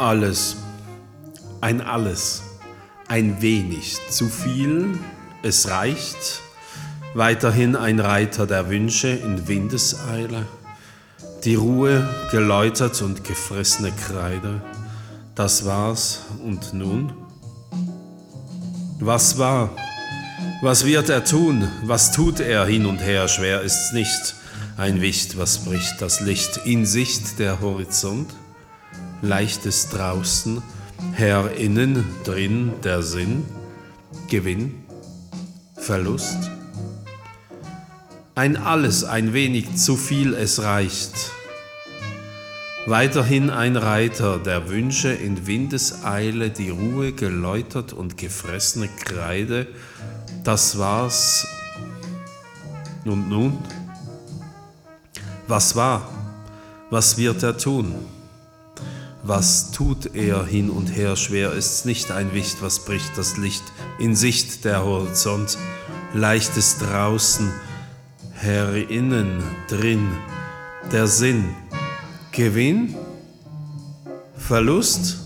Alles, ein alles, ein wenig, zu viel, es reicht, weiterhin ein Reiter der Wünsche in Windeseile, die Ruhe geläutert und gefressene Kreide, das war's und nun? Was war? Was wird er tun? Was tut er hin und her? Schwer ist's nicht. Ein Wicht, was bricht das Licht in Sicht der Horizont? Leichtes draußen, Herr innen, drin der Sinn, Gewinn, Verlust? Ein alles, ein wenig zu viel, es reicht. Weiterhin ein Reiter der Wünsche in Windeseile, die Ruhe geläutert und gefressene Kreide, das war's. Und nun? Was war? Was wird er tun? Was tut er hin und her? Schwer ist's nicht ein Wicht, was bricht das Licht in Sicht der Horizont? Leichtes draußen, herinnen, drin, der Sinn. Gewinn? Verlust?